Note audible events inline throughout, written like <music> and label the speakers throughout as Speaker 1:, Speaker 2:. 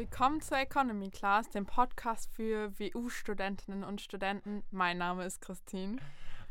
Speaker 1: Willkommen zur Economy Class, dem Podcast für WU-Studentinnen und Studenten. Mein Name ist Christine.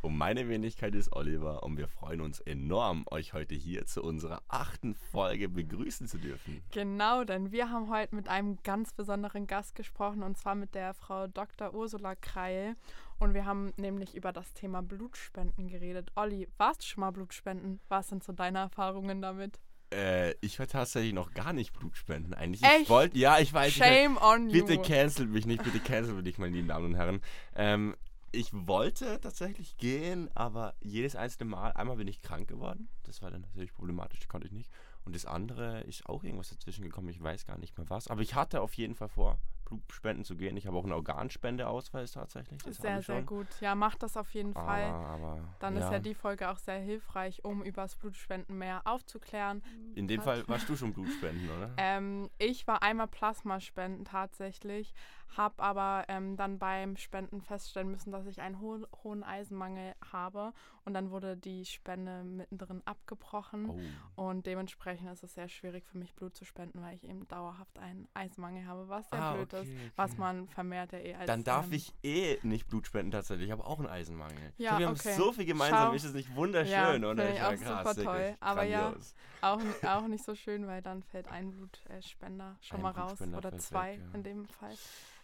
Speaker 2: Und meine Wenigkeit ist Oliver und wir freuen uns enorm, euch heute hier zu unserer achten Folge begrüßen zu dürfen.
Speaker 1: Genau, denn wir haben heute mit einem ganz besonderen Gast gesprochen und zwar mit der Frau Dr. Ursula Kreil. Und wir haben nämlich über das Thema Blutspenden geredet. Olli, warst du schon mal Blutspenden? Was sind so deine Erfahrungen damit?
Speaker 2: Äh, ich war tatsächlich noch gar nicht Blutspenden. Eigentlich,
Speaker 1: Echt?
Speaker 2: ich wollte, ja, ich weiß.
Speaker 1: Shame
Speaker 2: ich,
Speaker 1: on you.
Speaker 2: Bitte cancelt mich nicht, bitte cancelt mich, meine lieben Damen und Herren. Ähm, ich wollte tatsächlich gehen, aber jedes einzelne Mal, einmal bin ich krank geworden. Das war dann natürlich problematisch, das konnte ich nicht. Und das andere ist auch irgendwas dazwischen gekommen, ich weiß gar nicht mehr was. Aber ich hatte auf jeden Fall vor, Blutspenden zu gehen. Ich habe auch einen Organspendeausweis tatsächlich. Das
Speaker 1: sehr, sehr gut. Ja, mach das auf jeden Fall.
Speaker 2: Aber, aber,
Speaker 1: Dann ist ja die Folge auch sehr hilfreich, um über das Blutspenden mehr aufzuklären.
Speaker 2: In dem. Fall warst du schon Blutspenden, oder?
Speaker 1: Ähm, ich war einmal Plasmaspenden tatsächlich, habe aber ähm, dann beim Spenden feststellen müssen, dass ich einen hohen, hohen Eisenmangel habe und dann wurde die Spende mittendrin abgebrochen
Speaker 2: Oh.
Speaker 1: und dementsprechend ist es sehr schwierig für mich Blut zu spenden, weil ich eben dauerhaft einen Eisenmangel habe, was sehr
Speaker 2: Ah,
Speaker 1: blöd ist,
Speaker 2: okay,
Speaker 1: was
Speaker 2: okay.
Speaker 1: man vermehrt ja eh als
Speaker 2: Dann darf
Speaker 1: ähm,
Speaker 2: ich eh nicht Blut spenden tatsächlich. Ich habe auch einen Eisenmangel.
Speaker 1: Ja,
Speaker 2: ich glaub, wir
Speaker 1: okay.
Speaker 2: haben so viel gemeinsam.
Speaker 1: Schau.
Speaker 2: Ist es nicht wunderschön,
Speaker 1: Ja,
Speaker 2: oder?
Speaker 1: ich
Speaker 2: Ja,
Speaker 1: auch super
Speaker 2: wirklich
Speaker 1: toll. Aber ja,
Speaker 2: grandios.
Speaker 1: auch, auch nicht so schön, weil dann fällt ein Blutspender <laughs> schon
Speaker 2: Ein
Speaker 1: mal raus oder zwei
Speaker 2: weg, ja.
Speaker 1: in dem Fall.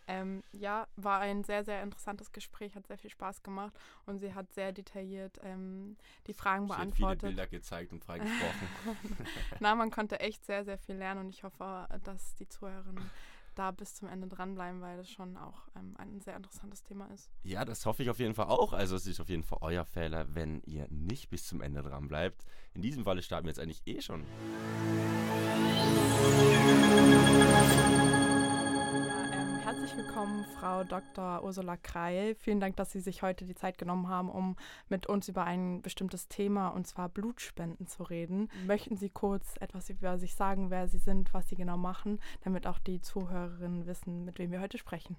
Speaker 1: Ähm, ja, war ein sehr, sehr interessantes Gespräch, hat sehr viel Spaß gemacht und sie hat sehr detailliert ähm, die Fragen
Speaker 2: Sie hat viele
Speaker 1: beantwortet.
Speaker 2: Bilder gezeigt und freigesprochen. <laughs>
Speaker 1: Na, man konnte echt sehr, sehr viel lernen und ich hoffe, dass die Zuhörerinnen da bis zum Ende dranbleiben, weil das schon auch ähm, ein sehr interessantes Thema ist.
Speaker 2: ja, das hoffe ich auf jeden Fall auch. Also es ist auf jeden Fall euer Fehler, wenn ihr nicht bis zum Ende dran bleibt. In diesem Falle starten wir jetzt eigentlich eh schon.
Speaker 1: Herzlich willkommen, Frau Dr. Ursula Kreil. Vielen Dank, dass Sie sich heute die Zeit genommen haben, um mit uns über ein bestimmtes Thema, und zwar Blutspenden, zu reden. Möchten Sie kurz etwas über sich sagen, wer Sie sind, was Sie genau machen, damit auch die Zuhörerinnen wissen, mit wem wir heute sprechen?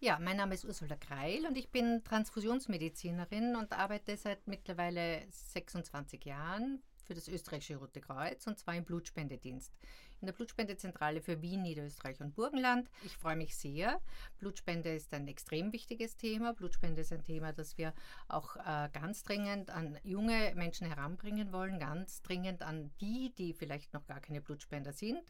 Speaker 3: Ja, mein Name ist Ursula Kreil und ich bin Transfusionsmedizinerin und arbeite seit mittlerweile 26 Jahren für das österreichische Rote Kreuz und zwar im Blutspendedienst. In der Blutspendezentrale für Wien, Niederösterreich und Burgenland. Ich freue mich sehr. Blutspende ist ein extrem wichtiges Thema. Blutspende ist ein Thema, das wir auch äh, ganz dringend an junge Menschen heranbringen wollen, ganz dringend an die, die vielleicht noch gar keine Blutspender sind.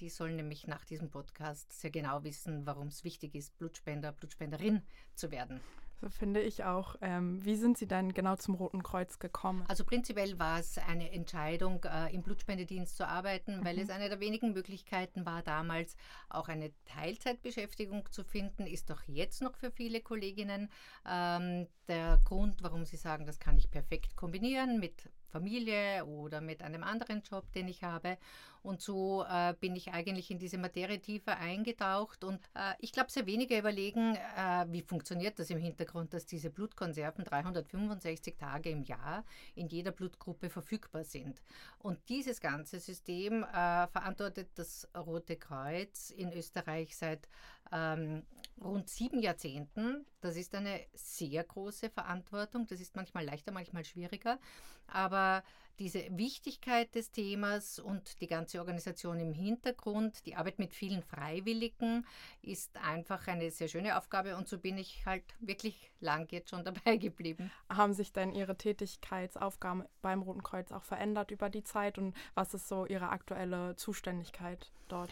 Speaker 3: Die sollen nämlich nach diesem Podcast sehr genau wissen, warum es wichtig ist, Blutspender, Blutspenderin zu werden.
Speaker 1: So finde ich auch. Ähm, wie sind Sie denn genau zum Roten Kreuz gekommen?
Speaker 3: Also prinzipiell war es eine Entscheidung, äh, im Blutspendedienst zu arbeiten, weil es eine der wenigen Möglichkeiten war, damals auch eine Teilzeitbeschäftigung zu finden, ist doch jetzt noch für viele Kolleginnen ähm, der Grund, warum sie sagen, das kann ich perfekt kombinieren mit Familie oder mit einem anderen Job, den ich habe. Und so äh, bin ich eigentlich in diese Materie tiefer eingetaucht. Und äh, ich glaube, sehr wenige überlegen, äh, wie funktioniert das im Hintergrund, dass diese Blutkonserven 365 Tage im Jahr in jeder Blutgruppe verfügbar sind. Und dieses ganze System äh, verantwortet das Rote Kreuz in Österreich seit ähm, rund sieben Jahrzehnten. Das ist eine sehr große Verantwortung. Das ist manchmal leichter, manchmal schwieriger. Aber diese Wichtigkeit des Themas und die ganze Organisation im Hintergrund, die Arbeit mit vielen Freiwilligen, ist einfach eine sehr schöne Aufgabe. Und so bin ich halt wirklich lang jetzt schon <laughs> dabei geblieben.
Speaker 1: Haben sich denn Ihre Tätigkeitsaufgaben beim Roten Kreuz auch verändert über die Zeit und was ist so Ihre aktuelle Zuständigkeit dort?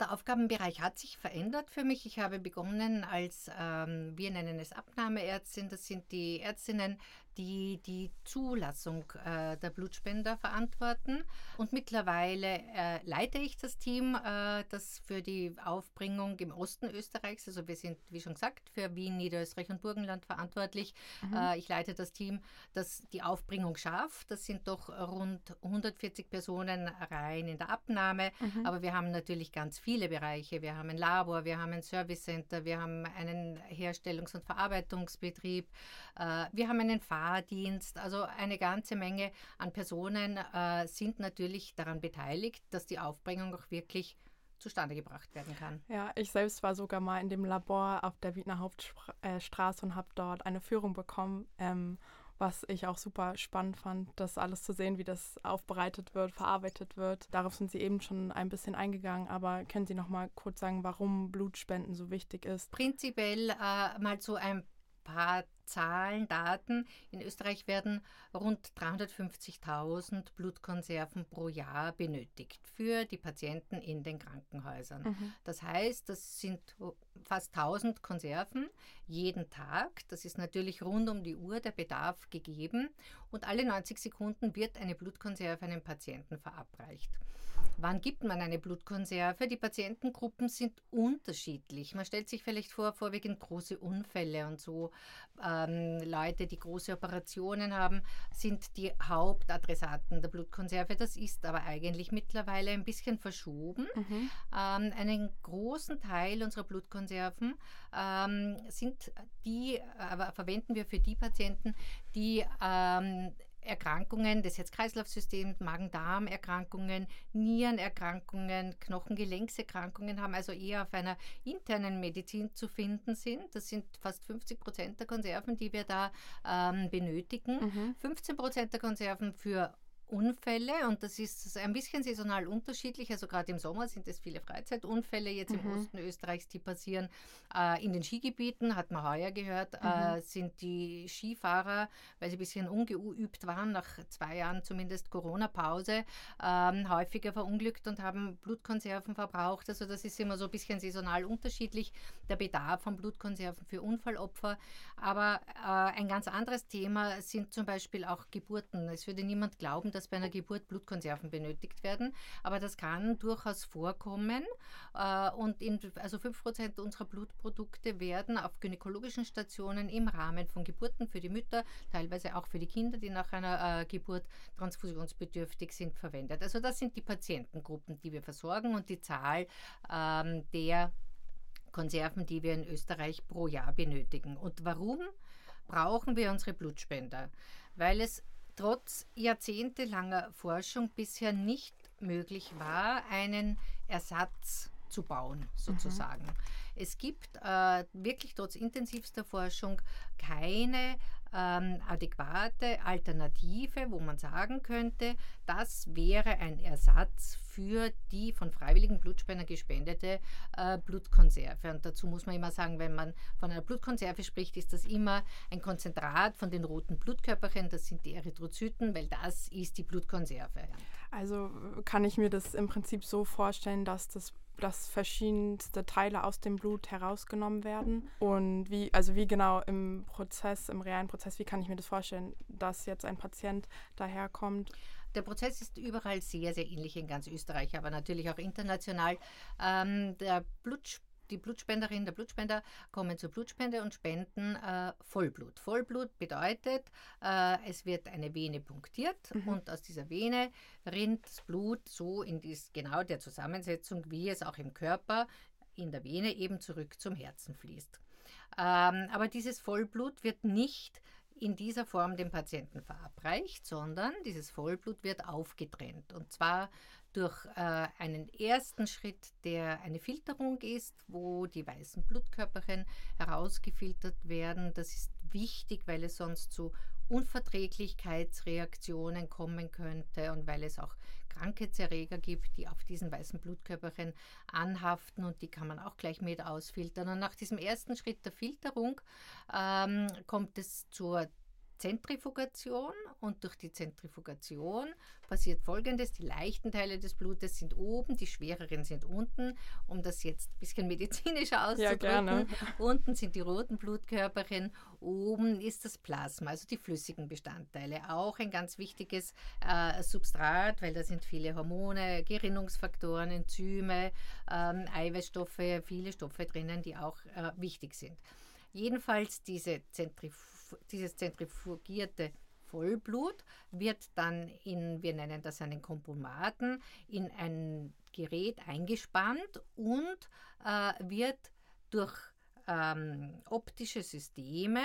Speaker 3: Der Aufgabenbereich hat sich verändert für mich. Ich habe begonnen als, ähm, wir nennen es Abnahmeärztin, das sind die Ärztinnen, die die Zulassung äh, der Blutspender verantworten. Und mittlerweile äh, leite ich das Team, äh, das für die Aufbringung im Osten Österreichs, also wir sind, wie schon gesagt, für Wien, Niederösterreich und Burgenland verantwortlich. Äh, ich leite das Team, das die Aufbringung schafft. Das sind doch rund 140 Personen rein in der Abnahme. Aber wir haben natürlich ganz viele Bereiche. Wir haben ein Labor, wir haben ein Service Center, wir haben einen Herstellungs- und Verarbeitungsbetrieb, äh, wir haben einen Fahrdienst. Also eine ganze Menge an Personen äh, sind natürlich daran beteiligt, dass die Aufbringung auch wirklich zustande gebracht werden kann.
Speaker 1: Ja, ich selbst war sogar mal in dem Labor auf der Wiener Hauptstraße und habe dort eine Führung bekommen, ähm, was ich auch super spannend fand, das alles zu sehen, wie das aufbereitet wird, verarbeitet wird. Darauf sind Sie eben schon ein bisschen eingegangen, aber können Sie noch mal kurz sagen, warum Blutspenden so wichtig ist?
Speaker 3: Prinzipiell äh, mal so ein paar Zahlen, Daten. In Österreich werden rund 350.000 Blutkonserven pro Jahr benötigt für die Patienten in den Krankenhäusern. Mhm. Das heißt, das sind fast 1000 Konserven jeden Tag. Das ist natürlich rund um die Uhr der Bedarf gegeben und alle 90 Sekunden wird eine Blutkonserve einem Patienten verabreicht. Wann gibt man eine Blutkonserve? Die Patientengruppen sind unterschiedlich. Man stellt sich vielleicht vor, vorwiegend große Unfälle und so. Ähm, Leute, die große Operationen haben, sind die Hauptadressaten der Blutkonserve. Das ist aber eigentlich mittlerweile ein bisschen verschoben. Mhm. Ähm, einen großen Teil unserer Blutkonserven ähm, sind die, äh, verwenden wir für die Patienten, die ähm, Erkrankungen des Herz-Kreislauf-Systems, Magen-Darm-Erkrankungen, Nierenerkrankungen, Knochengelenkserkrankungen haben, also eher auf einer internen Medizin zu finden sind. Das sind fast 50 Prozent der Konserven, die wir da ähm, benötigen. Mhm. 15 Prozent der Konserven für Unfälle und das ist ein bisschen saisonal unterschiedlich. Also gerade im Sommer sind es viele Freizeitunfälle jetzt mhm. im Osten Österreichs, die passieren. Äh, in den Skigebieten, hat man heuer gehört, äh, mhm. äh, sind die Skifahrer, weil sie ein bisschen ungeübt waren, nach zwei Jahren zumindest Corona-Pause, äh, häufiger verunglückt und haben Blutkonserven verbraucht. Also das ist immer so ein bisschen saisonal unterschiedlich, der Bedarf von Blutkonserven für Unfallopfer. Aber äh, ein ganz anderes Thema sind zum Beispiel auch Geburten. Es würde niemand glauben, dass bei einer Geburt Blutkonserven benötigt werden, aber das kann durchaus vorkommen. Äh, und in, also 5% unserer Blutprodukte werden auf gynäkologischen Stationen im Rahmen von Geburten für die Mütter, teilweise auch für die Kinder, die nach einer äh, Geburt transfusionsbedürftig sind, verwendet. Also das sind die Patientengruppen, die wir versorgen und die Zahl ähm, der Konserven, die wir in Österreich pro Jahr benötigen. Und warum brauchen wir unsere Blutspender? Weil es trotz jahrzehntelanger Forschung bisher nicht möglich war, einen Ersatz zu bauen, sozusagen. Mhm. Es gibt äh, wirklich trotz intensivster Forschung keine ähm, adäquate Alternative, wo man sagen könnte, das wäre ein Ersatz für die von freiwilligen Blutspendern gespendete äh, Blutkonserve. Und dazu muss man immer sagen, wenn man von einer Blutkonserve spricht, ist das immer ein Konzentrat von den roten Blutkörperchen, das sind die Erythrozyten, weil das ist die Blutkonserve.
Speaker 1: Also kann ich mir das im Prinzip so vorstellen, dass das dass verschiedenste Teile aus dem Blut herausgenommen werden. Und wie, also wie genau im Prozess, im realen Prozess, wie kann ich mir das vorstellen, dass jetzt ein Patient daherkommt?
Speaker 3: Der Prozess ist überall sehr, sehr ähnlich in ganz Österreich, aber natürlich auch international. Ähm, der Blut, die Blutspenderinnen, der Blutspender kommen zur Blutspende und spenden äh, Vollblut. Vollblut bedeutet, äh, es wird eine Vene punktiert mhm. und aus dieser Vene rinnt das Blut so in dies, genau der Zusammensetzung, wie es auch im Körper in der Vene eben zurück zum Herzen fließt. Ähm, aber dieses Vollblut wird nicht in dieser Form dem Patienten verabreicht, sondern dieses Vollblut wird aufgetrennt. Und zwar durch äh, einen ersten Schritt, der eine Filterung ist, wo die weißen Blutkörperchen herausgefiltert werden. Das ist wichtig, weil es sonst zu Unverträglichkeitsreaktionen kommen könnte und weil es auch Krankheitserreger gibt, die auf diesen weißen Blutkörperchen anhaften und die kann man auch gleich mit ausfiltern. Und nach diesem ersten Schritt der Filterung ähm, kommt es zur Zentrifugation und durch die Zentrifugation passiert Folgendes. Die leichten Teile des Blutes sind oben, die schwereren sind unten. Um das jetzt ein bisschen medizinischer auszudrücken. Ja, unten sind die roten Blutkörperchen, oben ist das Plasma, also die flüssigen Bestandteile. Auch ein ganz wichtiges äh, Substrat, weil da sind viele Hormone, Gerinnungsfaktoren, Enzyme, ähm, Eiweißstoffe, viele Stoffe drinnen, die auch äh, wichtig sind. Jedenfalls diese Zentrifugation dieses zentrifugierte Vollblut wird dann in, wir nennen das einen Kompomaten, in ein Gerät eingespannt und äh, wird durch ähm, optische Systeme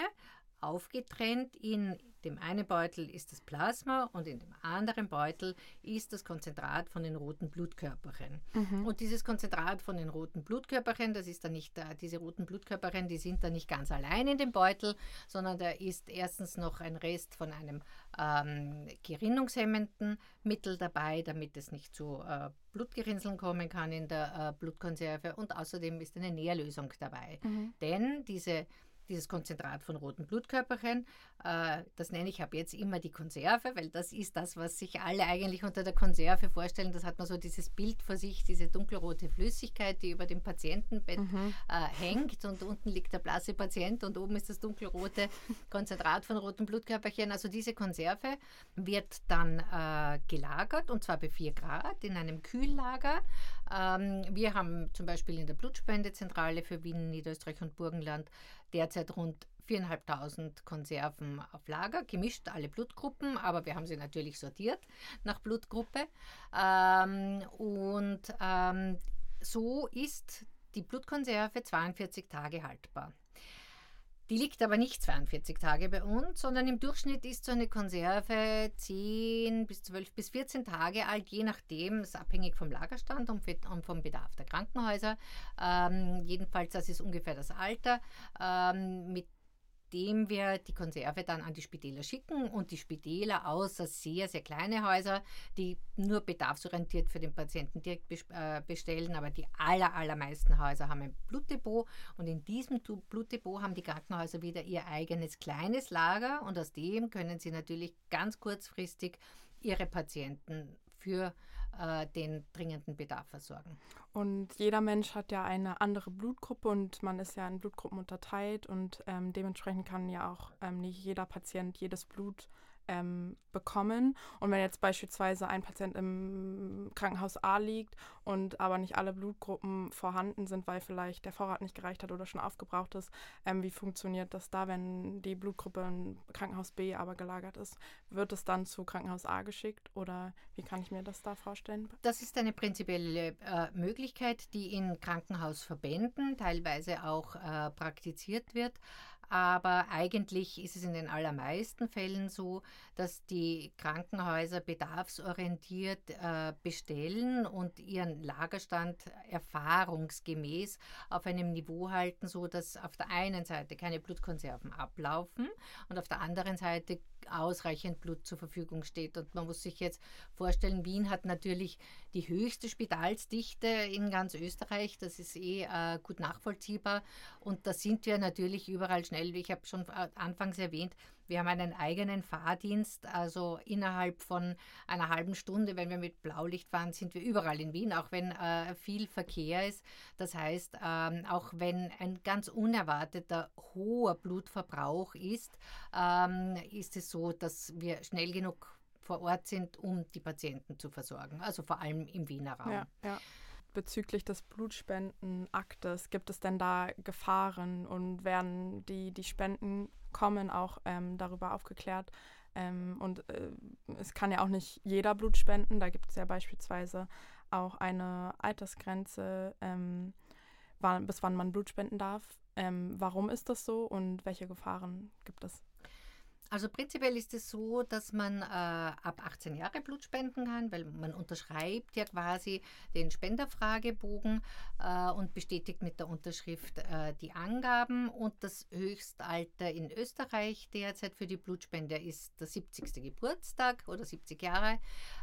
Speaker 3: aufgetrennt. In dem einen Beutel ist das Plasma und in dem anderen Beutel ist das Konzentrat von den roten Blutkörperchen. Mhm. Und dieses Konzentrat von den roten Blutkörperchen, das ist dann nicht, äh, diese roten Blutkörperchen, die sind dann nicht ganz allein in dem Beutel, sondern da ist erstens noch ein Rest von einem ähm, gerinnungshemmenden Mittel dabei, damit es nicht zu äh, Blutgerinnseln kommen kann in der äh, Blutkonserve und außerdem ist eine Nährlösung dabei. Mhm. Denn diese dieses Konzentrat von roten Blutkörperchen. Äh, das nenne ich ab jetzt immer die Konserve, weil das ist das, was sich alle eigentlich unter der Konserve vorstellen. Das hat man so dieses Bild vor sich, diese dunkelrote Flüssigkeit, die über dem Patientenbett mhm. äh, hängt und unten liegt der blasse Patient und oben ist das dunkelrote Konzentrat von roten Blutkörperchen. Also diese Konserve wird dann äh, gelagert und zwar bei 4 Grad in einem Kühllager. Ähm, wir haben zum Beispiel in der Blutspendezentrale für Wien, Niederösterreich und Burgenland derzeit rund 4.500 Konserven auf Lager, gemischt alle Blutgruppen, aber wir haben sie natürlich sortiert nach Blutgruppe. Ähm, und ähm, so ist die Blutkonserve 42 Tage haltbar. Die liegt aber nicht 42 Tage bei uns, sondern im Durchschnitt ist so eine Konserve 10 bis 12 bis 14 Tage alt, je nachdem, ist abhängig vom Lagerstand und vom Bedarf der Krankenhäuser. Ähm, jedenfalls, das ist ungefähr das Alter. Ähm, mit dem wir die Konserve dann an die Spitäler schicken und die Spitäler außer sehr, sehr kleine Häuser, die nur bedarfsorientiert für den Patienten direkt äh, bestellen, aber die aller, allermeisten Häuser haben ein Blutdepot und in diesem Blutdepot haben die Krankenhäuser wieder ihr eigenes kleines Lager und aus dem können sie natürlich ganz kurzfristig ihre Patienten für äh, den dringenden Bedarf versorgen.
Speaker 1: Und jeder Mensch hat ja eine andere Blutgruppe und man ist ja in Blutgruppen unterteilt und ähm, dementsprechend kann ja auch ähm, nicht jeder Patient jedes Blut ähm, bekommen. Und wenn jetzt beispielsweise ein Patient im Krankenhaus A liegt und aber nicht alle Blutgruppen vorhanden sind, weil vielleicht der Vorrat nicht gereicht hat oder schon aufgebraucht ist, ähm, wie funktioniert das da, wenn die Blutgruppe in Krankenhaus B aber gelagert ist? Wird es dann zu Krankenhaus A geschickt oder wie kann ich mir das da vorstellen?
Speaker 3: Das ist eine prinzipielle äh, Möglichkeit, die in Krankenhausverbänden teilweise auch äh, praktiziert wird. Aber eigentlich ist es in den allermeisten Fällen so, dass die Krankenhäuser bedarfsorientiert äh, bestellen und ihren Lagerstand erfahrungsgemäß auf einem Niveau halten, so dass auf der einen Seite keine Blutkonserven ablaufen und auf der anderen Seite ausreichend Blut zur Verfügung steht. Und man muss sich jetzt vorstellen, Wien hat natürlich die höchste Spitalsdichte in ganz Österreich. Das ist eh äh, gut nachvollziehbar. Und da sind wir natürlich überall schnell. Ich habe schon anfangs erwähnt, wir haben einen eigenen Fahrdienst, also innerhalb von einer halben Stunde, wenn wir mit Blaulicht fahren, sind wir überall in Wien, auch wenn äh, viel Verkehr ist. Das heißt, ähm, auch wenn ein ganz unerwarteter hoher Blutverbrauch ist, ähm, ist es so, dass wir schnell genug vor Ort sind, um die Patienten zu versorgen, also vor allem im Wiener Raum.
Speaker 1: Ja, ja bezüglich des Blutspendenaktes, gibt es denn da Gefahren und werden die, die Spenden kommen auch ähm, darüber aufgeklärt? Ähm, und äh, es kann ja auch nicht jeder Blut spenden. Da gibt es ja beispielsweise auch eine Altersgrenze, ähm, wann, bis wann man Blut spenden darf. Ähm, warum ist das so und welche Gefahren gibt es?
Speaker 3: Also prinzipiell ist es so, dass man äh, ab 18 Jahre Blut spenden kann, weil man unterschreibt ja quasi den Spenderfragebogen äh, und bestätigt mit der Unterschrift äh, die Angaben. Und das Höchstalter in Österreich derzeit für die Blutspende ist der 70. Geburtstag oder 70 Jahre.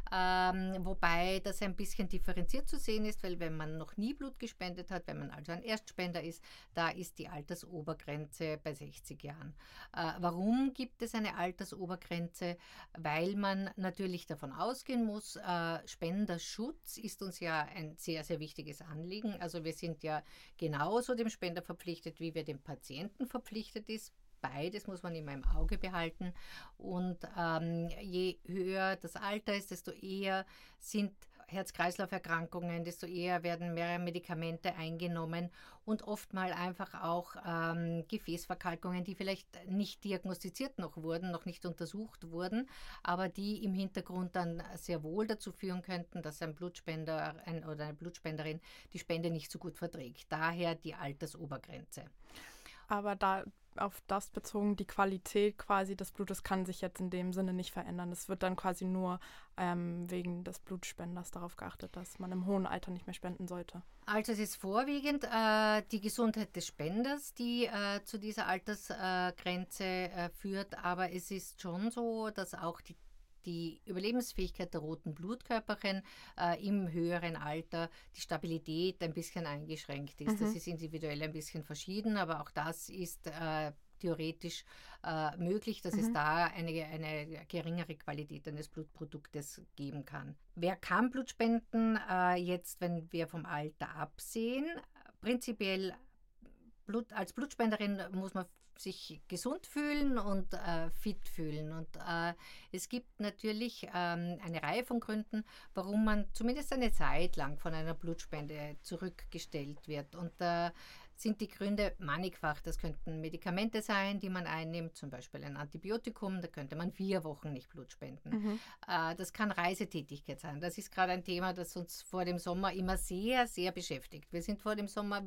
Speaker 3: Ähm, wobei das ein bisschen differenziert zu sehen ist, weil wenn man noch nie Blut gespendet hat, wenn man also ein Erstspender ist, da ist die Altersobergrenze bei 60 Jahren. Äh, warum gibt es eine Altersobergrenze? Weil man natürlich davon ausgehen muss, äh, Spenderschutz ist uns ja ein sehr, sehr wichtiges Anliegen. Also wir sind ja genauso dem Spender verpflichtet, wie wir dem Patienten verpflichtet ist beides muss man immer im Auge behalten. Und ähm, je höher das Alter ist, desto eher sind Herz-Kreislauf-Erkrankungen, desto eher werden mehrere Medikamente eingenommen und oftmal einfach auch ähm, Gefäßverkalkungen, die vielleicht nicht diagnostiziert noch wurden, noch nicht untersucht wurden, aber die im Hintergrund dann sehr wohl dazu führen könnten, dass ein Blutspender ein, oder eine Blutspenderin die Spende nicht so gut verträgt. Daher die Altersobergrenze.
Speaker 1: Aber da auf das bezogen, die Qualität quasi des Blutes kann sich jetzt in dem Sinne nicht verändern. Es wird dann quasi nur ähm, wegen des Blutspenders darauf geachtet, dass man im hohen Alter nicht mehr spenden sollte.
Speaker 3: Also es ist vorwiegend äh, die Gesundheit des Spenders, die äh, zu dieser Altersgrenze äh, führt, aber es ist schon so, dass auch die die Überlebensfähigkeit der roten Blutkörperchen äh, im höheren Alter, die Stabilität ein bisschen eingeschränkt ist. Mhm. Das ist individuell ein bisschen verschieden, aber auch das ist äh, theoretisch äh, möglich, dass mhm. es da eine, eine geringere Qualität eines Blutproduktes geben kann. Wer kann Blut spenden? Äh, jetzt, wenn wir vom Alter absehen, prinzipiell Blut, als Blutspenderin muss man sich gesund fühlen und äh, fit fühlen. Und äh, es gibt natürlich ähm, eine Reihe von Gründen, warum man zumindest eine Zeit lang von einer Blutspende zurückgestellt wird. Und äh, sind die Gründe mannigfach. Das könnten Medikamente sein, die man einnimmt, zum Beispiel ein Antibiotikum, da könnte man vier Wochen nicht Blut spenden. Mhm. Äh, das kann Reisetätigkeit sein. Das ist gerade ein Thema, das uns vor dem Sommer immer sehr, sehr beschäftigt. Wir sind vor dem Sommer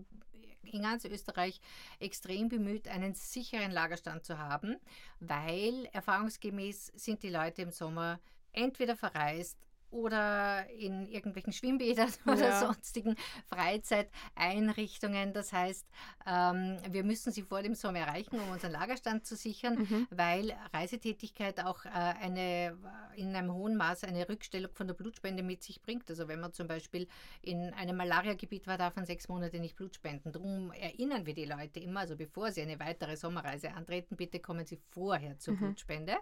Speaker 3: in ganz Österreich extrem bemüht, einen sicheren Lagerstand zu haben, weil erfahrungsgemäß sind die Leute im Sommer entweder verreist oder in irgendwelchen Schwimmbädern <laughs> oder ja. sonstigen Freizeiteinrichtungen. Das heißt, ähm, wir müssen sie vor dem Sommer erreichen, um unseren Lagerstand zu sichern, mhm. weil Reisetätigkeit auch äh, eine, in einem hohen Maß eine Rückstellung von der Blutspende mit sich bringt. Also wenn man zum Beispiel in einem Malariagebiet war, darf man sechs Monate nicht Blut spenden. Darum erinnern wir die Leute immer, also bevor sie eine weitere Sommerreise antreten, bitte kommen sie vorher zur mhm. Blutspende.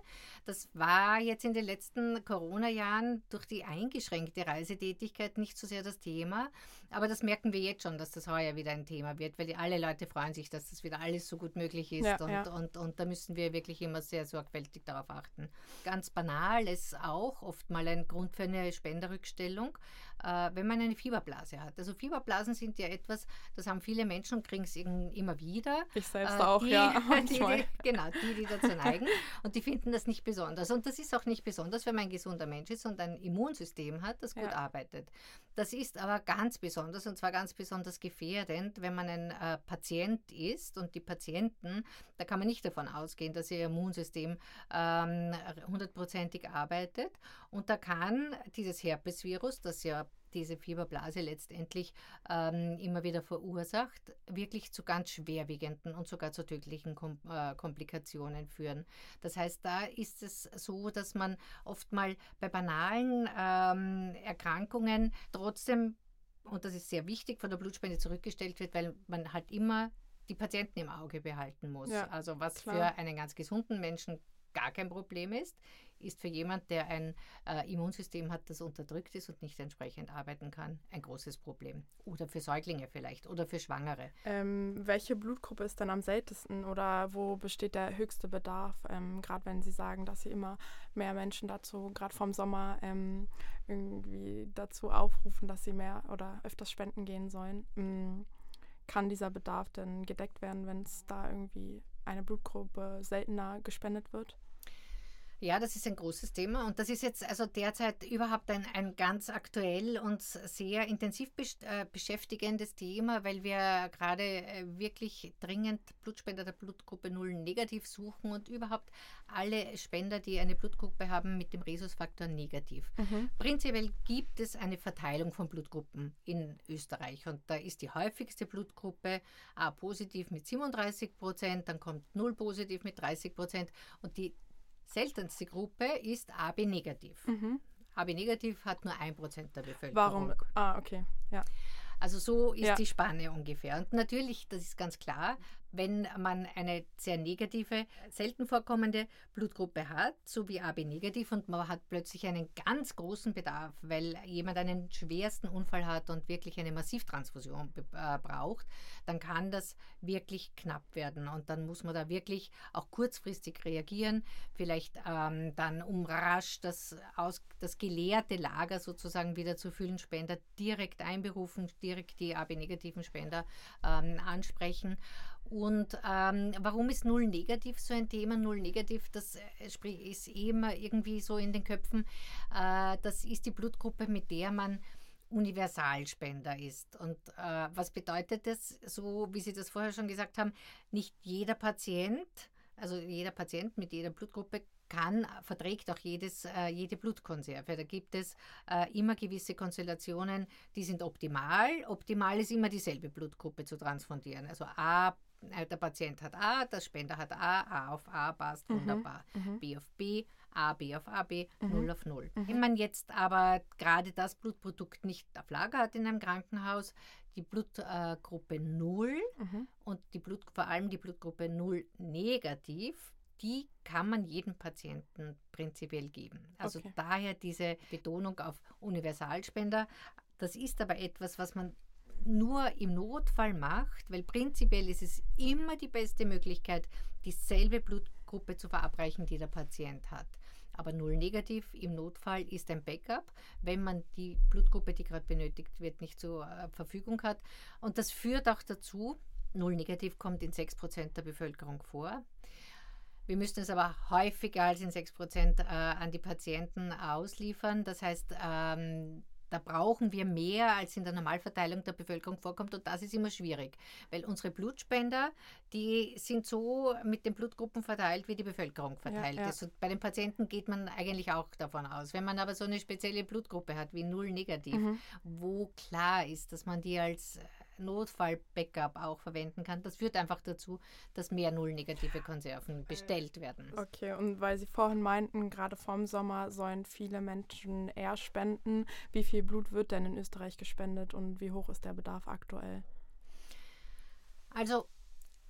Speaker 3: Das war jetzt in den letzten Corona-Jahren durch die die eingeschränkte Reisetätigkeit nicht so sehr das Thema. Aber das merken wir jetzt schon, dass das heuer wieder ein Thema wird, weil die, alle Leute freuen sich, dass das wieder alles so gut möglich ist. Ja, und, ja. Und, und da müssen wir wirklich immer sehr sorgfältig darauf achten. Ganz banal ist auch oft mal ein Grund für eine Spenderrückstellung äh, wenn man eine Fieberblase hat. Also Fieberblasen sind ja etwas, das haben viele Menschen und kriegen es immer wieder.
Speaker 1: Ich selbst äh, auch, die, ja. <laughs>
Speaker 3: Die, die, genau, die, die dazu neigen. und die finden das nicht besonders. Und das ist auch nicht besonders, wenn man ein gesunder Mensch ist und ein Immunsystem hat, das gut ja. arbeitet. Das ist aber ganz besonders und zwar ganz besonders gefährdend, wenn man ein äh, Patient ist und die Patienten, da kann man nicht davon ausgehen, dass ihr Immunsystem ähm, hundertprozentig ähm, arbeitet. Und da kann dieses Herpesvirus, das ja diese Fieberblase letztendlich ähm, immer wieder verursacht, wirklich zu ganz schwerwiegenden und sogar zu tödlichen Kom äh, Komplikationen führen. Das heißt, da ist es so, dass man oft mal bei banalen ähm, Erkrankungen trotzdem, und das ist sehr wichtig, von der Blutspende zurückgestellt wird, weil man halt immer die Patienten im Auge behalten muss. Ja, also was klar. für einen ganz gesunden Menschen gar kein Problem ist, ist für jemand, der ein äh, Immunsystem hat, das unterdrückt ist und nicht entsprechend arbeiten kann, ein großes Problem. Oder für Säuglinge vielleicht oder für Schwangere.
Speaker 1: Ähm, welche Blutgruppe ist dann am seltensten oder wo besteht der höchste Bedarf? Ähm, gerade wenn Sie sagen, dass Sie immer mehr Menschen dazu, gerade vom Sommer, ähm, irgendwie dazu aufrufen, dass sie mehr oder öfters spenden gehen sollen. Ähm, kann dieser Bedarf denn gedeckt werden, wenn es da irgendwie eine Blutgruppe seltener gespendet wird?
Speaker 3: Ja, das ist ein großes Thema und das ist jetzt also derzeit überhaupt ein, ein ganz aktuell und sehr intensiv äh, beschäftigendes Thema, weil wir gerade äh, wirklich dringend Blutspender der Blutgruppe 0 negativ suchen und überhaupt alle Spender, die eine Blutgruppe haben, mit dem Rhesusfaktor negativ. Mhm. Prinzipiell gibt es eine Verteilung von Blutgruppen in Österreich und da ist die häufigste Blutgruppe A positiv mit 37 Prozent, dann kommt 0 positiv mit 30 Prozent und die seltenste Gruppe ist AB negativ. Mhm. AB negativ hat nur ein Prozent der Bevölkerung.
Speaker 1: Warum? Ah, okay. Ja.
Speaker 3: Also so ist ja. die Spanne ungefähr. Und natürlich, das ist ganz klar, wenn man eine sehr negative, selten vorkommende Blutgruppe hat, so wie AB negativ, und man hat plötzlich einen ganz großen Bedarf, weil jemand einen schwersten Unfall hat und wirklich eine Massivtransfusion äh, braucht, dann kann das wirklich knapp werden. Und dann muss man da wirklich auch kurzfristig reagieren, vielleicht ähm, dann um rasch das, aus, das geleerte Lager sozusagen wieder zu füllen, Spender direkt einberufen, direkt die AB-negativen Spender ähm, ansprechen. Und ähm, warum ist Null negativ so ein Thema? Null negativ, das äh, ist eh immer irgendwie so in den Köpfen. Äh, das ist die Blutgruppe, mit der man Universalspender ist. Und äh, was bedeutet das, so wie Sie das vorher schon gesagt haben, nicht jeder Patient, also jeder Patient mit jeder Blutgruppe kann, verträgt auch jedes, äh, jede Blutkonserve. Da gibt es äh, immer gewisse Konstellationen, die sind optimal. Optimal ist immer dieselbe Blutgruppe zu transfundieren. Also A, der Patient hat A, der Spender hat A, A auf A passt, mhm. wunderbar. Mhm. B auf B, A, B auf A, B, mhm. 0 auf 0. Mhm. Wenn man jetzt aber gerade das Blutprodukt nicht auf Lager hat in einem Krankenhaus, die Blutgruppe äh, 0 mhm. und die Blut, vor allem die Blutgruppe 0 negativ, die kann man jedem Patienten prinzipiell geben. Also okay. daher diese Betonung auf Universalspender. Das ist aber etwas, was man nur im Notfall macht, weil prinzipiell ist es immer die beste Möglichkeit, dieselbe Blutgruppe zu verabreichen, die der Patient hat. Aber null negativ im Notfall ist ein Backup, wenn man die Blutgruppe, die gerade benötigt wird, nicht zur äh, Verfügung hat. Und das führt auch dazu, null negativ kommt in 6% der Bevölkerung vor. Wir müssen es aber häufiger als in 6% äh, an die Patienten ausliefern. Das heißt, ähm, da brauchen wir mehr, als in der Normalverteilung der Bevölkerung vorkommt. Und das ist immer schwierig, weil unsere Blutspender, die sind so mit den Blutgruppen verteilt, wie die Bevölkerung verteilt ja, ja. ist. Und bei den Patienten geht man eigentlich auch davon aus. Wenn man aber so eine spezielle Blutgruppe hat, wie Null negativ, mhm. wo klar ist, dass man die als Notfall-Backup auch verwenden kann. Das führt einfach dazu, dass mehr null-negative Konserven bestellt werden.
Speaker 1: Okay, und weil Sie vorhin meinten, gerade vorm Sommer sollen viele Menschen eher spenden. Wie viel Blut wird denn in Österreich gespendet und wie hoch ist der Bedarf aktuell?
Speaker 3: Also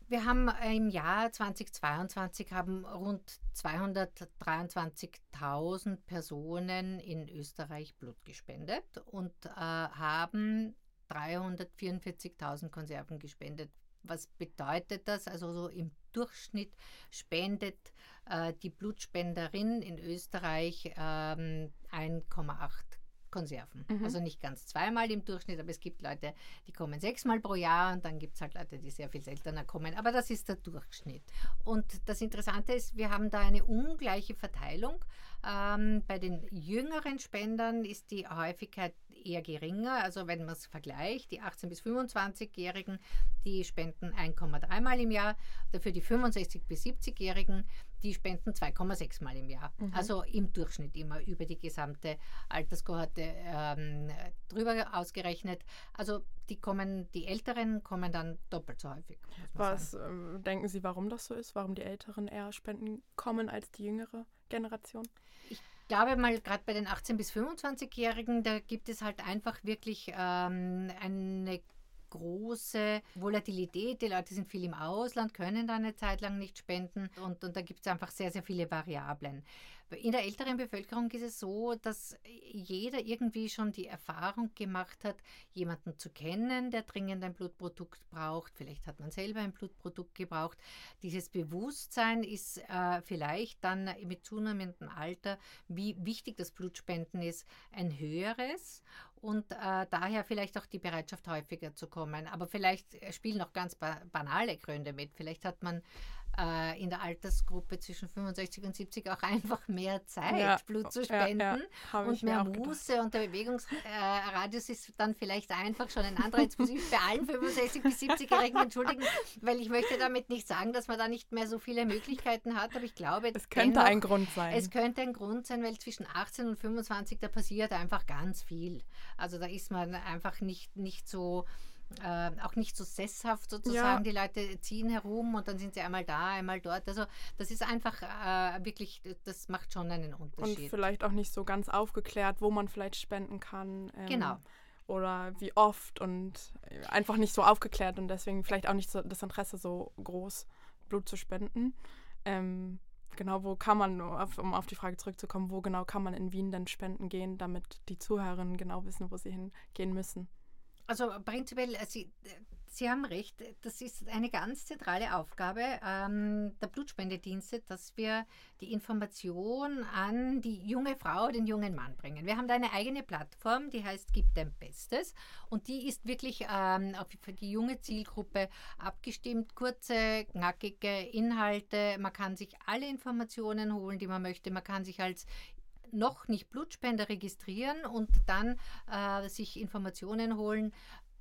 Speaker 3: wir haben im Jahr 2022 haben rund 223.000 Personen in Österreich Blut gespendet und äh, haben 344.000 Konserven gespendet. Was bedeutet das? Also so im Durchschnitt spendet äh, die Blutspenderin in Österreich ähm, 1,8 Konserven. Mhm. Also nicht ganz zweimal im Durchschnitt, aber es gibt Leute, die kommen sechsmal pro Jahr und dann gibt es halt Leute, die sehr viel seltener kommen. Aber das ist der Durchschnitt. Und das Interessante ist, wir haben da eine ungleiche Verteilung. Ähm, bei den jüngeren Spendern ist die Häufigkeit eher geringer. Also wenn man es vergleicht, die 18- bis 25-Jährigen, die spenden 1,3 Mal im Jahr. Dafür die 65- bis 70-Jährigen, die spenden 2,6 Mal im Jahr. Mhm. Also im Durchschnitt immer über die gesamte Alterskohorte ähm, drüber ausgerechnet. Also die kommen, die Älteren kommen dann doppelt so häufig.
Speaker 1: Was äh, denken Sie, warum das so ist? Warum die Älteren eher spenden kommen als die jüngere Generation?
Speaker 3: Ich glaube mal, gerade bei den 18- bis 25-Jährigen, da gibt es halt einfach wirklich ähm, eine große Volatilität. Die Leute sind viel im Ausland, können da eine Zeit lang nicht spenden und, und da gibt es einfach sehr, sehr viele Variablen. In der älteren Bevölkerung ist es so, dass jeder irgendwie schon die Erfahrung gemacht hat, jemanden zu kennen, der dringend ein Blutprodukt braucht. Vielleicht hat man selber ein Blutprodukt gebraucht. Dieses Bewusstsein ist äh, vielleicht dann mit zunehmendem Alter, wie wichtig das Blutspenden ist, ein höheres und äh, daher vielleicht auch die Bereitschaft häufiger zu kommen. Aber vielleicht spielen auch ganz ba banale Gründe mit. Vielleicht hat man äh, in der Altersgruppe zwischen 65 und 70 auch einfach mehr Zeit, ja. Blut zu spenden ja, ja. und mehr Muße und der Bewegungsradius äh, ist dann vielleicht einfach schon ein anderer. Jetzt muss ich bei allen 65 bis 70-Jährigen entschuldigen, weil ich möchte damit nicht sagen, dass man da nicht mehr so viele Möglichkeiten hat, aber ich glaube,
Speaker 1: es könnte dennoch, ein Grund sein.
Speaker 3: Es könnte ein Grund sein, weil zwischen 18 und 25 da passiert einfach ganz viel. Also da ist man einfach nicht, nicht so äh, auch nicht so sesshaft sozusagen. Ja. Die Leute ziehen herum und dann sind sie einmal da, einmal dort. Also das ist einfach äh, wirklich, das macht schon einen Unterschied.
Speaker 1: Und vielleicht auch nicht so ganz aufgeklärt, wo man vielleicht spenden kann.
Speaker 3: Ähm, genau.
Speaker 1: Oder wie oft und einfach nicht so aufgeklärt und deswegen vielleicht auch nicht so das Interesse so groß, Blut zu spenden. Ähm, genau, wo kann man, um auf die Frage zurückzukommen, wo genau kann man in Wien denn spenden gehen, damit die Zuhörerinnen genau wissen, wo sie hingehen müssen?
Speaker 3: Also prinzipiell, äh, Sie, äh, Sie haben recht, das ist eine ganz zentrale Aufgabe ähm, der Blutspendedienste, dass wir die Information an die junge Frau, den jungen Mann bringen. Wir haben da eine eigene Plattform, die heißt Gib dein Bestes und die ist wirklich ähm, auf die junge Zielgruppe abgestimmt. Kurze, knackige Inhalte, man kann sich alle Informationen holen, die man möchte. Man kann sich als noch nicht Blutspender registrieren und dann äh, sich Informationen holen,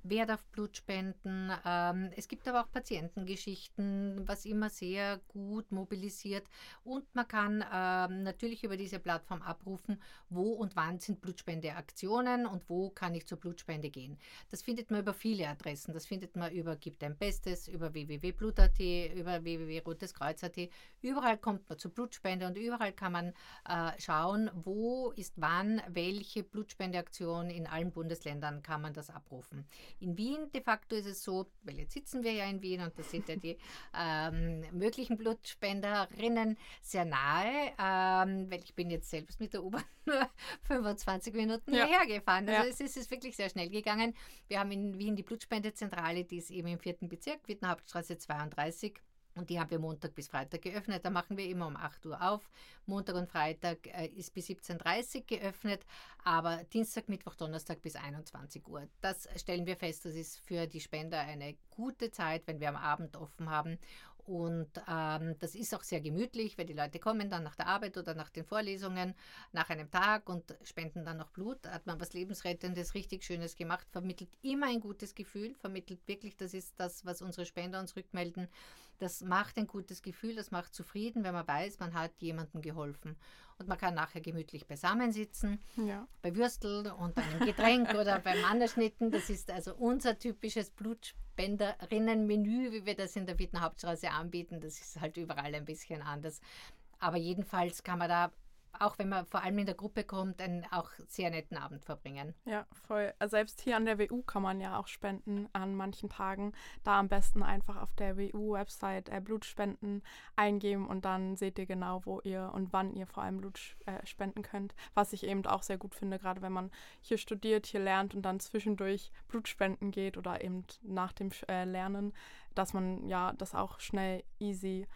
Speaker 3: wer darf Blut spenden. Ähm, es gibt aber auch Patientengeschichten, was immer sehr gut mobilisiert. Und man kann ähm, natürlich über diese Plattform abrufen, wo und wann sind Blutspendeaktionen und wo kann ich zur Blutspende gehen. Das findet man über viele Adressen. Das findet man über Gibt ein Bestes, über www.blut.at, über www.roteskreuz.at. Überall kommt man zur Blutspende und überall kann man äh, schauen, wo ist wann welche Blutspendeaktion in allen Bundesländern kann man das abrufen. In Wien de facto ist es so, weil jetzt sitzen wir ja in Wien und da sind ja die <laughs> ähm, möglichen Blutspenderinnen sehr nahe, ähm, weil ich bin jetzt selbst mit der U-Bahn <laughs> nur 25 Minuten ja. hergefahren. Also ja. es ist, ist wirklich sehr schnell gegangen. Wir haben in Wien die Blutspendezentrale, die ist eben im vierten Bezirk, Wiener Hauptstraße 32. Und die haben wir Montag bis Freitag geöffnet. Da machen wir immer um 8 Uhr auf. Montag und Freitag äh, ist bis 17.30 Uhr geöffnet, aber Dienstag, Mittwoch, Donnerstag bis 21 Uhr. Das stellen wir fest, das ist für die Spender eine gute Zeit, wenn wir am Abend offen haben. Und ähm, das ist auch sehr gemütlich, weil die Leute kommen dann nach der Arbeit oder nach den Vorlesungen nach einem Tag und spenden dann noch Blut. Hat man was Lebensrettendes, richtig Schönes gemacht, vermittelt immer ein gutes Gefühl, vermittelt wirklich, das ist das, was unsere Spender uns rückmelden. Das macht ein gutes Gefühl, das macht zufrieden, wenn man weiß, man hat jemandem geholfen. Und man kann nachher gemütlich beisammensitzen, ja. bei Würstel und einem Getränk <laughs> oder beim Mannerschnitten. Das ist also unser typisches Blutspiel. Spenderinnenmenü, wie wir das in der Wiener Hauptstraße anbieten. Das ist halt überall ein bisschen anders. Aber jedenfalls kann man da auch wenn man vor allem in der Gruppe kommt, einen auch sehr netten Abend verbringen.
Speaker 1: Ja, voll. Also selbst hier an der WU kann man ja auch spenden an manchen Tagen. Da am besten einfach auf der WU-Website äh, Blutspenden eingeben und dann seht ihr genau, wo ihr und wann ihr vor allem Blut äh, spenden könnt. Was ich eben auch sehr gut finde, gerade wenn man hier studiert, hier lernt und dann zwischendurch Blutspenden geht oder eben nach dem äh, Lernen, dass man ja das auch schnell easy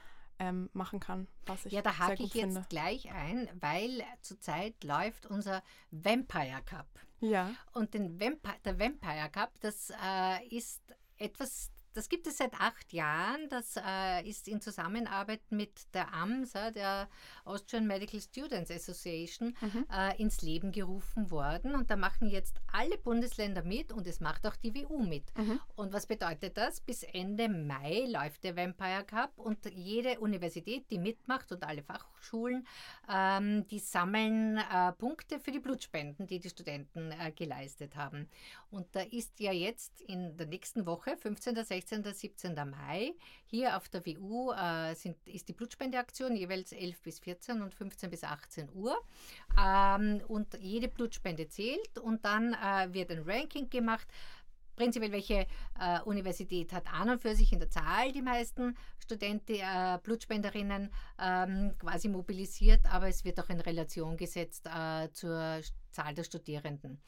Speaker 1: ähm, machen kann, was ich
Speaker 3: Ja, da
Speaker 1: hake
Speaker 3: ich jetzt
Speaker 1: finde.
Speaker 3: gleich ein, weil zurzeit läuft unser Vampire Cup.
Speaker 1: Ja.
Speaker 3: Und den Vampi der Vampire Cup, das äh, ist etwas das gibt es seit acht Jahren. Das äh, ist in Zusammenarbeit mit der AMSA, der Austrian Medical Students Association, mhm. äh, ins Leben gerufen worden. Und da machen jetzt alle Bundesländer mit und es macht auch die WU mit. Mhm. Und was bedeutet das? Bis Ende Mai läuft der Vampire Cup und jede Universität, die mitmacht und alle Fachschulen, ähm, die sammeln äh, Punkte für die Blutspenden, die die Studenten äh, geleistet haben. Und da ist ja jetzt in der nächsten Woche, 15. 16. 16. 17. Mai. Hier auf der WU äh, sind, ist die Blutspendeaktion jeweils 11 bis 14 und 15 bis 18 Uhr. Ähm, und jede Blutspende zählt und dann äh, wird ein Ranking gemacht prinzipiell, welche äh, Universität hat an und für sich in der Zahl die meisten Studenten, äh, Blutspenderinnen ähm, quasi mobilisiert, aber es wird auch in Relation gesetzt äh, zur Zahl der Studierenden.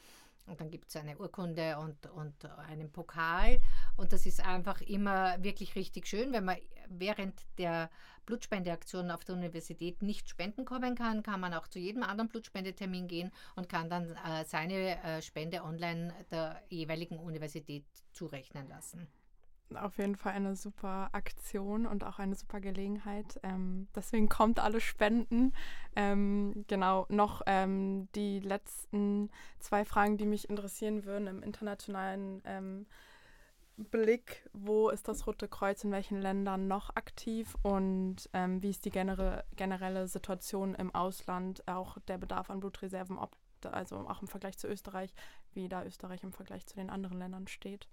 Speaker 3: Und dann gibt es eine Urkunde und, und einen Pokal. Und das ist einfach immer wirklich richtig schön, wenn man während der Blutspendeaktion auf der Universität nicht spenden kommen kann, kann man auch zu jedem anderen Blutspendetermin gehen und kann dann äh, seine äh, Spende online der jeweiligen Universität zurechnen lassen
Speaker 1: auf jeden Fall eine super Aktion und auch eine super Gelegenheit. Ähm, deswegen kommt alle Spenden. Ähm, genau, noch ähm, die letzten zwei Fragen, die mich interessieren würden im internationalen ähm, Blick. Wo ist das Rote Kreuz in welchen Ländern noch aktiv und ähm, wie ist die genere, generelle Situation im Ausland, auch der Bedarf an Blutreserven, ob, also auch im Vergleich zu Österreich, wie da Österreich im Vergleich zu den anderen Ländern steht?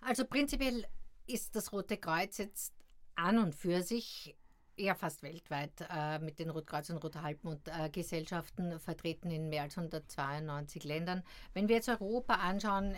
Speaker 3: Also prinzipiell ist das Rote Kreuz jetzt an und für sich ja fast weltweit äh, mit den Rotkreuz- und Roter Halbmond-Gesellschaften äh, vertreten in mehr als 192 Ländern. Wenn wir jetzt Europa anschauen,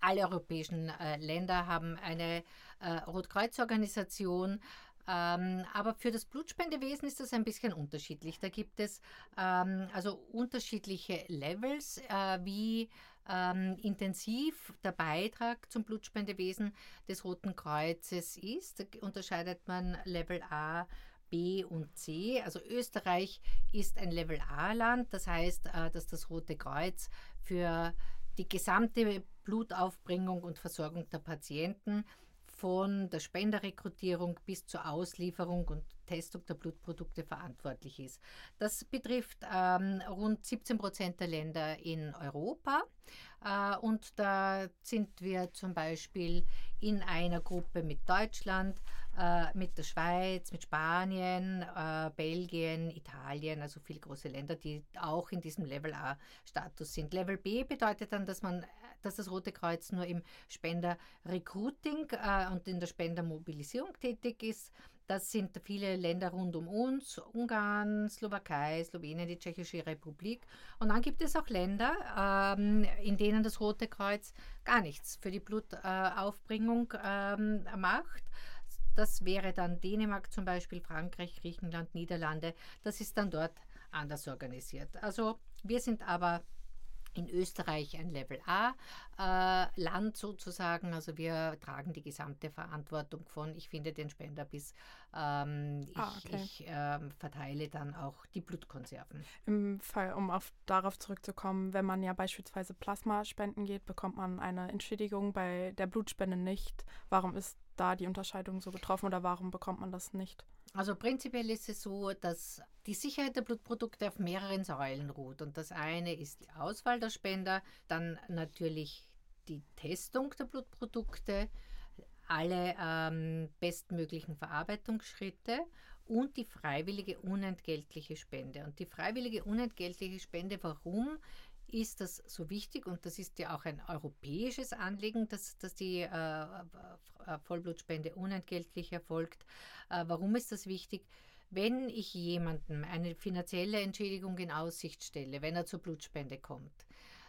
Speaker 3: alle europäischen äh, Länder haben eine äh, Rotkreuzorganisation. Ähm, aber für das Blutspendewesen ist das ein bisschen unterschiedlich. Da gibt es ähm, also unterschiedliche Levels, äh, wie ähm, intensiv der Beitrag zum Blutspendewesen des Roten Kreuzes ist. Da unterscheidet man Level A, B und C. Also Österreich ist ein Level A-Land, das heißt, äh, dass das Rote Kreuz für die gesamte Blutaufbringung und Versorgung der Patienten von der Spenderrekrutierung bis zur Auslieferung und Testung der Blutprodukte verantwortlich ist. Das betrifft ähm, rund 17 Prozent der Länder in Europa. Äh, und da sind wir zum Beispiel in einer Gruppe mit Deutschland, äh, mit der Schweiz, mit Spanien, äh, Belgien, Italien, also viele große Länder, die auch in diesem Level A-Status sind. Level B bedeutet dann, dass man dass das Rote Kreuz nur im Spender-Recruiting äh, und in der Spendermobilisierung tätig ist. Das sind viele Länder rund um uns, Ungarn, Slowakei, Slowenien, die Tschechische Republik. Und dann gibt es auch Länder, ähm, in denen das Rote Kreuz gar nichts für die Blutaufbringung ähm, macht. Das wäre dann Dänemark zum Beispiel, Frankreich, Griechenland, Niederlande. Das ist dann dort anders organisiert. Also wir sind aber in Österreich ein Level A-Land äh, sozusagen. Also wir tragen die gesamte Verantwortung von, ich finde den Spender bis ähm, ich, ah, okay. ich äh, verteile dann auch die Blutkonserven.
Speaker 1: Im Fall, um auf, darauf zurückzukommen, wenn man ja beispielsweise Plasma spenden geht, bekommt man eine Entschädigung bei der Blutspende nicht. Warum ist da die Unterscheidung so getroffen oder warum bekommt man das nicht?
Speaker 3: Also prinzipiell ist es so, dass die Sicherheit der Blutprodukte auf mehreren Säulen ruht. Und das eine ist die Auswahl der Spender, dann natürlich die Testung der Blutprodukte, alle ähm, bestmöglichen Verarbeitungsschritte und die freiwillige unentgeltliche Spende. Und die freiwillige unentgeltliche Spende, warum ist das so wichtig? Und das ist ja auch ein europäisches Anliegen, dass, dass die äh, äh Vollblutspende unentgeltlich erfolgt. Äh, warum ist das wichtig? Wenn ich jemandem eine finanzielle Entschädigung in Aussicht stelle, wenn er zur Blutspende kommt,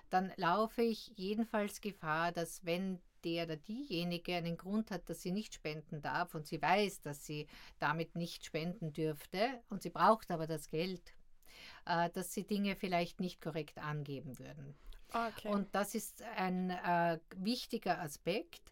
Speaker 3: dann laufe ich jedenfalls Gefahr, dass wenn der oder diejenige einen Grund hat, dass sie nicht spenden darf und sie weiß, dass sie damit nicht spenden dürfte und sie braucht aber das Geld, äh, dass sie Dinge vielleicht nicht korrekt angeben würden. Okay. Und das ist ein äh, wichtiger Aspekt,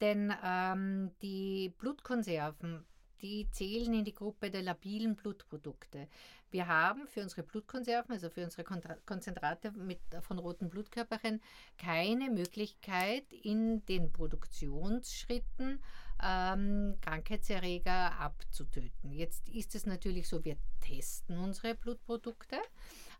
Speaker 3: denn ähm, die Blutkonserven die zählen in die Gruppe der labilen Blutprodukte. Wir haben für unsere Blutkonserven, also für unsere Konzentrate mit, von roten Blutkörperchen, keine Möglichkeit in den Produktionsschritten ähm, Krankheitserreger abzutöten. Jetzt ist es natürlich so, wir testen unsere Blutprodukte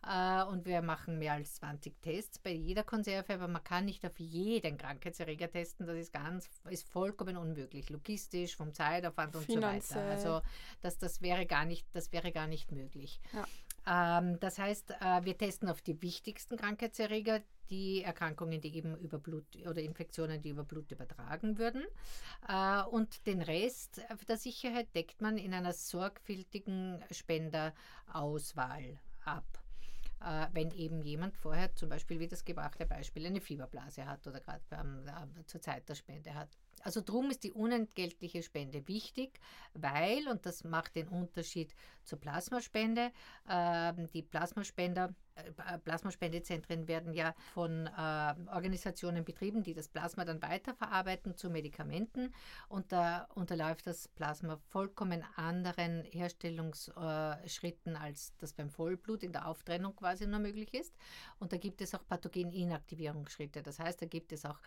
Speaker 3: äh, und wir machen mehr als 20 Tests bei jeder Konserve, aber man kann nicht auf jeden Krankheitserreger testen. Das ist ganz, ist vollkommen unmöglich, logistisch, vom Zeitaufwand und Finanziell. so weiter. Also das, das wäre gar nicht, das wäre gar nicht möglich. Ja. Ähm, das heißt, äh, wir testen auf die wichtigsten Krankheitserreger, die Erkrankungen, die eben über Blut oder Infektionen, die über Blut übertragen würden. Äh, und den Rest der Sicherheit deckt man in einer sorgfältigen Spenderauswahl ab äh, wenn eben jemand vorher zum Beispiel wie das gebrachte Beispiel eine Fieberblase hat oder gerade äh, zur Zeit der Spende hat. Also drum ist die unentgeltliche Spende wichtig, weil, und das macht den Unterschied zur Plasmaspende, äh, die Plasmaspender äh, Plasmaspendezentren werden ja von äh, Organisationen betrieben, die das Plasma dann weiterverarbeiten zu Medikamenten. Und da unterläuft das Plasma vollkommen anderen Herstellungsschritten, äh, als das beim Vollblut in der Auftrennung quasi nur möglich ist. Und da gibt es auch Pathogeninaktivierungsschritte. Das heißt, da gibt es auch,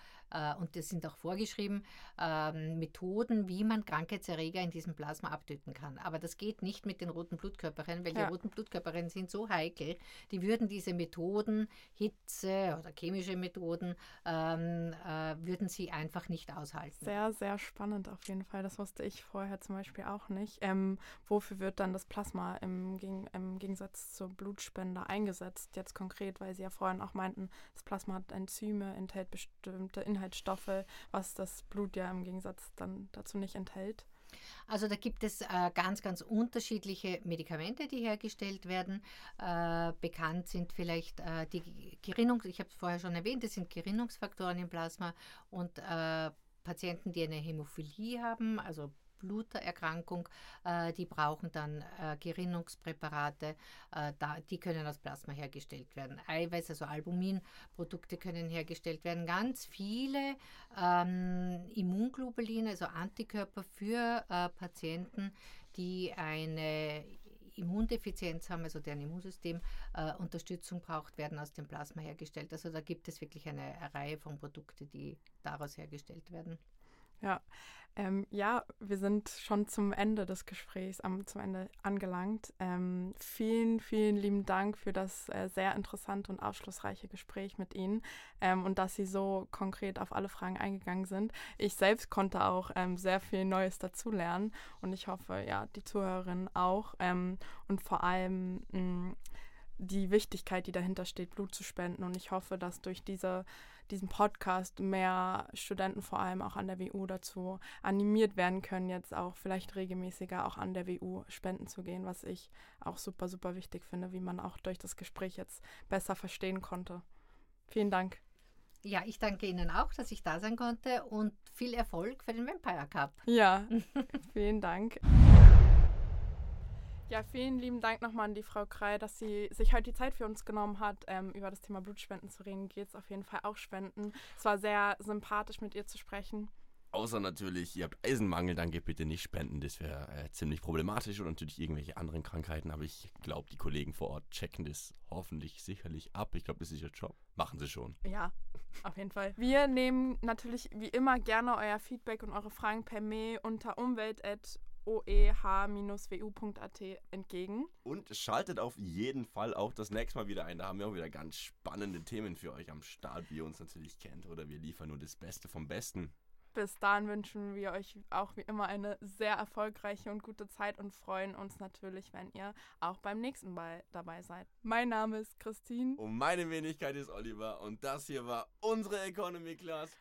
Speaker 3: und das sind auch vorgeschrieben, ähm, Methoden, wie man Krankheitserreger in diesem Plasma abtöten kann. Aber das geht nicht mit den roten Blutkörperchen, weil ja. die roten Blutkörperchen sind so heikel, die würden diese Methoden, Hitze oder chemische Methoden, ähm, äh, würden sie einfach nicht aushalten.
Speaker 1: Sehr, sehr spannend auf jeden Fall. Das wusste ich vorher zum Beispiel auch nicht. Ähm, wofür wird dann das Plasma im, im Gegensatz zur Blutspende eingesetzt? Jetzt konkret, weil Sie ja vorhin auch meinten, das Plasma hat Enzyme, enthält bestimmte Inhaltsstoffe, was das Blut ja im Gegensatz dann dazu nicht enthält.
Speaker 3: Also da gibt es äh, ganz, ganz unterschiedliche Medikamente, die hergestellt werden. Äh, bekannt sind vielleicht äh, die Gerinnung, ich habe es vorher schon erwähnt, das sind Gerinnungsfaktoren im Plasma und äh, Patienten, die eine Hämophilie haben, also Bluterkrankung, äh, die brauchen dann äh, Gerinnungspräparate, äh, da, die können aus Plasma hergestellt werden. Eiweiß, also Albuminprodukte können hergestellt werden. Ganz viele ähm, Immunglobuline, also Antikörper für äh, Patienten, die eine Immundefizienz haben, also deren Immunsystem äh, Unterstützung braucht, werden aus dem Plasma hergestellt. Also da gibt es wirklich eine Reihe von Produkten, die daraus hergestellt werden.
Speaker 1: Ja, ähm, ja, wir sind schon zum Ende des Gesprächs, am, zum Ende angelangt. Ähm, vielen, vielen lieben Dank für das äh, sehr interessante und aufschlussreiche Gespräch mit Ihnen ähm, und dass Sie so konkret auf alle Fragen eingegangen sind. Ich selbst konnte auch ähm, sehr viel Neues dazulernen und ich hoffe, ja, die Zuhörerinnen auch. Ähm, und vor allem mh, die Wichtigkeit, die dahinter steht, Blut zu spenden. Und ich hoffe, dass durch diese diesem Podcast mehr Studenten vor allem auch an der WU dazu animiert werden können, jetzt auch vielleicht regelmäßiger auch an der WU spenden zu gehen, was ich auch super, super wichtig finde, wie man auch durch das Gespräch jetzt besser verstehen konnte. Vielen Dank.
Speaker 3: Ja, ich danke Ihnen auch, dass ich da sein konnte und viel Erfolg für den Vampire Cup.
Speaker 1: Ja, <laughs> vielen Dank. Ja, vielen lieben Dank nochmal an die Frau Krei, dass sie sich heute die Zeit für uns genommen hat, ähm, über das Thema Blutspenden zu reden. Geht es auf jeden Fall auch spenden. Es war sehr sympathisch, mit ihr zu sprechen.
Speaker 2: Außer natürlich, ihr habt Eisenmangel, dann geht bitte nicht spenden. Das wäre äh, ziemlich problematisch und natürlich irgendwelche anderen Krankheiten. Aber ich glaube, die Kollegen vor Ort checken das hoffentlich sicherlich ab. Ich glaube, das ist ihr Job. Machen sie schon.
Speaker 1: Ja, auf jeden Fall. Wir nehmen natürlich wie immer gerne euer Feedback und eure Fragen per Mail unter umwelt@ oeh-wu.at entgegen.
Speaker 2: Und schaltet auf jeden Fall auch das nächste Mal wieder ein. Da haben wir auch wieder ganz spannende Themen für euch am Start, wie ihr uns natürlich kennt. Oder wir liefern nur das Beste vom Besten.
Speaker 1: Bis dahin wünschen wir euch auch wie immer eine sehr erfolgreiche und gute Zeit und freuen uns natürlich, wenn ihr auch beim nächsten Mal dabei seid. Mein Name ist Christine.
Speaker 2: Und meine Wenigkeit ist Oliver. Und das hier war unsere Economy Class.